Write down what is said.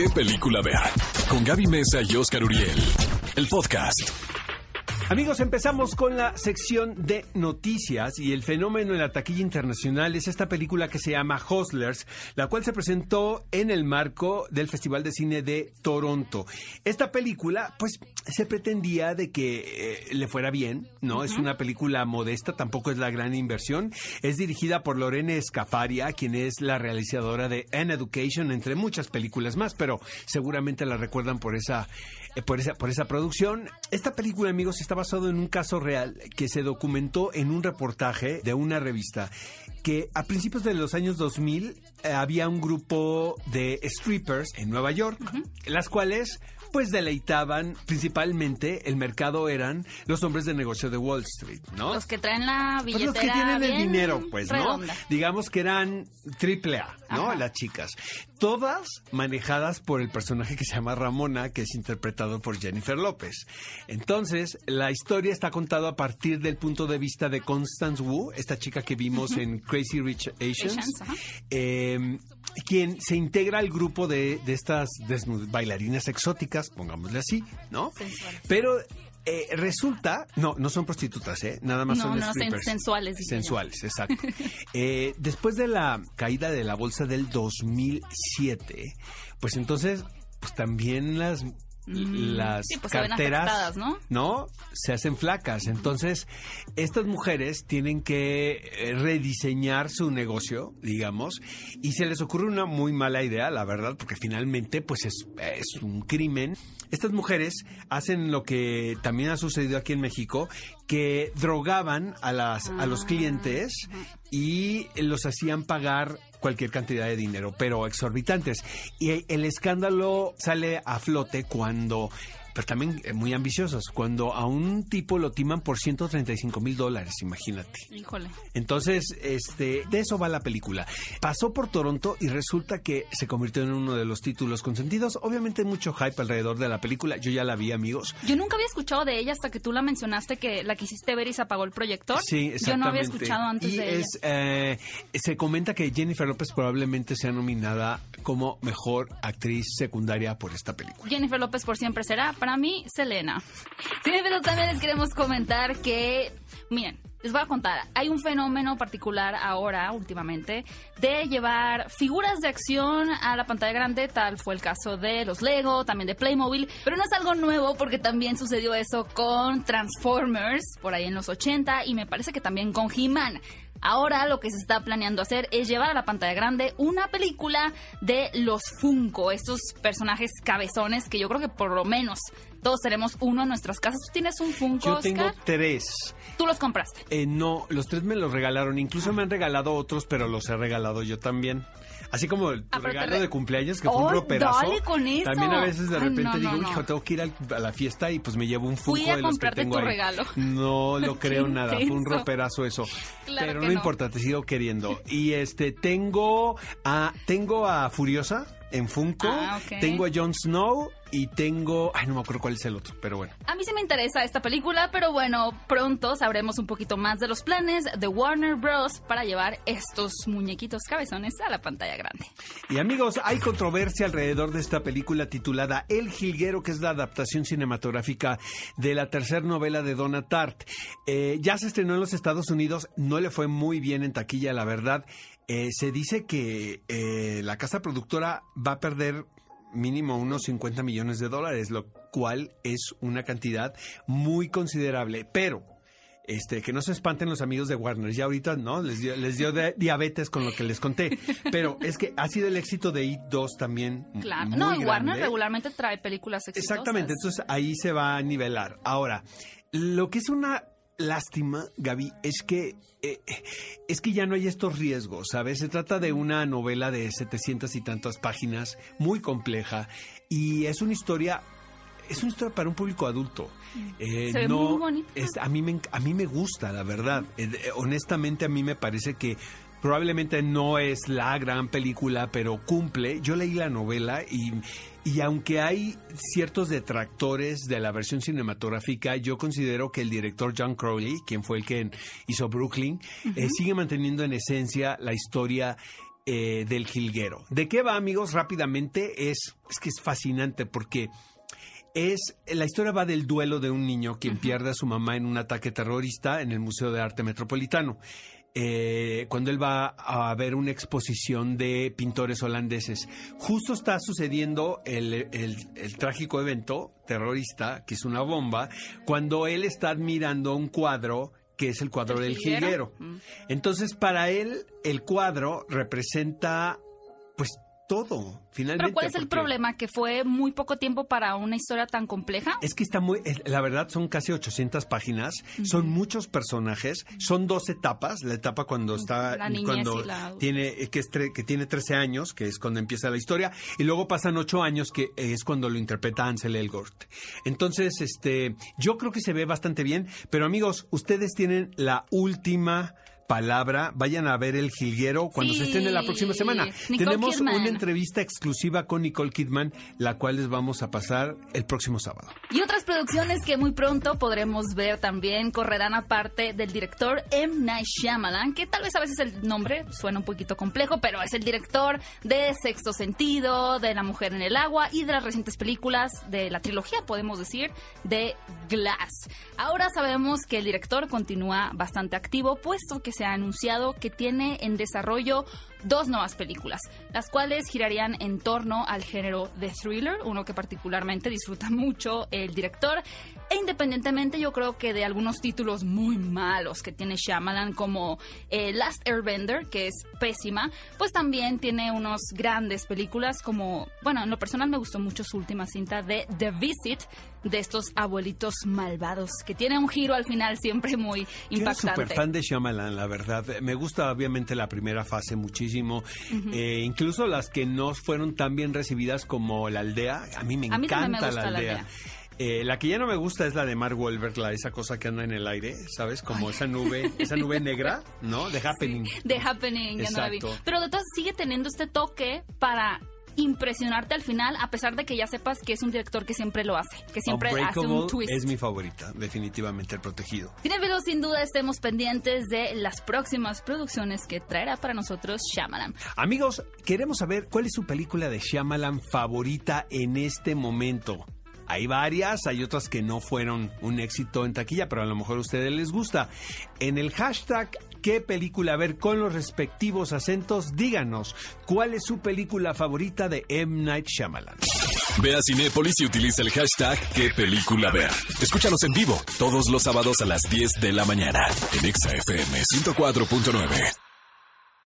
qué película ver. Con Gaby Mesa y Oscar Uriel. El podcast. Amigos, empezamos con la sección de noticias y el fenómeno en la taquilla internacional es esta película que se llama Hustlers, la cual se presentó en el marco del Festival de Cine de Toronto. Esta película, pues, se pretendía de que eh, le fuera bien, ¿no? Es una película modesta, tampoco es la gran inversión. Es dirigida por Lorene Scafaria, quien es la realizadora de An Education, entre muchas películas más, pero seguramente la recuerdan por esa, eh, por esa, por esa producción. Esta película, amigos, está basado en un caso real que se documentó en un reportaje de una revista que a principios de los años 2000 eh, había un grupo de strippers en Nueva York, las cuales pues deleitaban principalmente el mercado eran los hombres de negocio de Wall Street, ¿no? Los que traen la Pues billetera los que tienen el dinero, pues, ¿no? Digamos que eran triple A, ¿no? Ajá. Las chicas. Todas manejadas por el personaje que se llama Ramona, que es interpretado por Jennifer López. Entonces, la historia está contada a partir del punto de vista de Constance Wu, esta chica que vimos en Crazy Rich Asians, Asians, ajá. eh, quien se integra al grupo de, de estas bailarinas exóticas, pongámosle así, ¿no? Sensuales. Pero eh, resulta, no, no son prostitutas, ¿eh? Nada más No, son no, strippers. sensuales. Sensuales, exacto. Eh, después de la caída de la bolsa del 2007, pues entonces, pues también las las Mm, sí, pues se carteras, afectadas, ¿no? ¿no? Se hacen flacas. Entonces, estas mujeres tienen que eh, rediseñar su negocio, digamos, y se les ocurre una muy mala idea, la verdad, porque finalmente, pues es, es un crimen. Estas mujeres hacen lo que también ha sucedido aquí en México, que drogaban a, las, a los Ah, clientes y los hacían pagar cualquier cantidad de dinero, pero exorbitantes. Y el escándalo sale a flote cuando, pero también eh, muy ambiciosos, cuando a un tipo lo timan por 135 mil dólares, imagínate. Híjole. Entonces, este, de eso va la película. Pasó por Toronto y resulta que se convirtió en uno de los títulos consentidos. Obviamente mucho hype alrededor de la película. Yo ya la vi, amigos. Yo nunca había escuchado de ella hasta que tú la mencionaste que la quisiste ver y se apagó el proyector. Sí, exactamente. Yo no había escuchado antes y de es, ella. eh, se comenta que Jennifer López probablemente sea nominada como mejor actriz secundaria por esta película. Jennifer López por siempre será, para mí, Selena. Sí, pero también les queremos comentar que, miren, les voy a contar, hay un fenómeno particular ahora, últimamente, de llevar figuras de acción a la pantalla grande, tal fue el caso de los Lego, también de Playmobil, pero no es algo nuevo porque también sucedió eso con Transformers, por ahí en los 80, y me parece que también con He-Man. Ahora lo que se está planeando hacer es llevar a la pantalla grande una película de los Funko, estos personajes cabezones que yo creo que por lo menos todos tenemos uno en nuestras casas. ¿Tú tienes un Funko, Yo tengo Oscar? tres. Tú los compraste. Eh, no, los tres me los regalaron. Incluso me han regalado otros, pero los he regalado yo también. Así como el Ah, regalo re- de cumpleaños, que fue un ¡Ay, roperazo. dale con eso! También a veces de repente no, digo, no. hijo, tengo que ir a la fiesta y pues me llevo un Funko Fui a de los que tengo tu ahí. regalo. No lo creo nada, fue un roperazo eso. Claro pero no. importa, te sigo queriendo. Y este, tengo a, tengo a Furiosa en Funko, Ah, tengo a Jon Snow y tengo, ay, no me acuerdo cuál es el otro, pero bueno. A mí sí me interesa esta película, pero bueno, pronto sabremos un poquito más de los planes de Warner Bros. para llevar estos muñequitos cabezones a la pantalla grande. Y amigos, hay controversia alrededor de esta película titulada El Jilguero, que es la adaptación cinematográfica de la tercera novela de Donna Tartt. Eh, ya se estrenó en los Estados Unidos, no le fue muy bien en taquilla, la verdad. Eh, se dice que eh, la casa productora va a perder mínimo unos 50 millones de dólares, lo cual es una cantidad muy considerable. Pero este, que no se espanten los amigos de Warner. Ya ahorita, ¿no? Les dio, les dio de- diabetes con lo que les conté. Pero es que ha sido el éxito de It 2 también. Claro. muy no, y Warner regularmente trae películas exitosas. Exactamente. Entonces ahí se va a nivelar. Ahora, lo que es una lástima, Gaby, es que eh, es que ya no hay estos riesgos, ¿sabes? Se trata de una novela de 700 y tantas páginas, muy compleja, y es una historia es una historia para un público adulto. Eh, Se ve no, muy bonita. es- a, mí me, a mí me gusta, la verdad. Eh, honestamente, a mí me parece que probablemente no es la gran película, pero cumple. Yo leí la novela y, y aunque hay ciertos detractores de la versión cinematográfica, yo considero que el director John Crowley, quien fue el que hizo Brooklyn, eh, sigue manteniendo en esencia la historia eh, del jilguero. ¿De qué va, amigos? Rápidamente es, es que es fascinante porque es la historia va del duelo de un niño quien pierde a su mamá en un ataque terrorista en el Museo de Arte Metropolitano. Eh, cuando él va a ver una exposición de pintores holandeses. Justo está sucediendo el, el, trágico evento terrorista, que es una bomba, cuando él está admirando un cuadro que es el cuadro del jilguero. Mm. Entonces, para él, el cuadro representa, pues, todo, finalmente. Pero ¿cuál es el problema? ¿Que fue muy poco tiempo para una historia tan compleja? Es que está muy, la verdad son casi 800 páginas, son muchos personajes, son dos etapas, la etapa cuando está, cuando tiene, que, que tiene 13 años, que es cuando empieza la historia, y luego pasan 8 años, que es cuando lo interpreta Ansel Elgort. Entonces, este, yo creo que se ve bastante bien, pero amigos, ustedes tienen la última palabra. Vayan a ver El Jilguero cuando se estén en la próxima semana. Tenemos una entrevista exclusiva con Nicole Kidman, la cual les vamos a pasar el próximo sábado. Y otras producciones que muy pronto podremos ver también correrán aparte del director M. Night Shyamalan, que tal vez a veces el nombre suena un poquito complejo, pero es el director de Sexto Sentido, de La Mujer en el Agua y de las recientes películas de la trilogía, podemos decir, de Glass. Ahora sabemos que el director continúa bastante activo, puesto que se ha anunciado que tiene en desarrollo dos nuevas películas, las cuales girarían en torno al género de thriller, uno que particularmente disfruta mucho el director, e independientemente yo creo que de algunos títulos muy malos que tiene Shyamalan como eh, Last Airbender, que es pésima, pues también tiene unos grandes películas como, bueno, en lo personal me gustó mucho su última cinta de The Visit, de estos abuelitos malvados, que tiene un giro al final siempre muy impactante. Yo súper fan de Shyamalan, la verdad. Me gusta obviamente la primera fase muchísimo, eh, incluso las que no fueron tan bien recibidas como La Aldea. A mí me encanta La Aldea. Eh, la que ya no me gusta es la de Mark Wahlberg, la, esa cosa que anda en el aire, ¿sabes? Como esa nube, esa nube negra, ¿no? The Happening. The Happening, ya no la vi. Pero de todas sigue teniendo este toque para impresionarte al final, a pesar de que ya sepas que es un director que siempre lo hace, que siempre hace un twist. Es mi favorita, definitivamente, El Protegido. Cinefilos, sin duda, estemos pendientes de las próximas producciones que traerá para nosotros Shyamalan. Amigos, queremos saber cuál es su película de Shyamalan favorita en este momento. Hay varias, hay otras que no fueron un éxito en taquilla, pero a lo mejor a ustedes les gusta. En el hashtag qué película ver con los respectivos acentos, díganos cuál es su película favorita de M. Night Shyamalan. Ve a Cinépolis y utiliza el hashtag qué película ver. Escúchanos en vivo todos los sábados a las 10 de la mañana en ExaFM 104.9.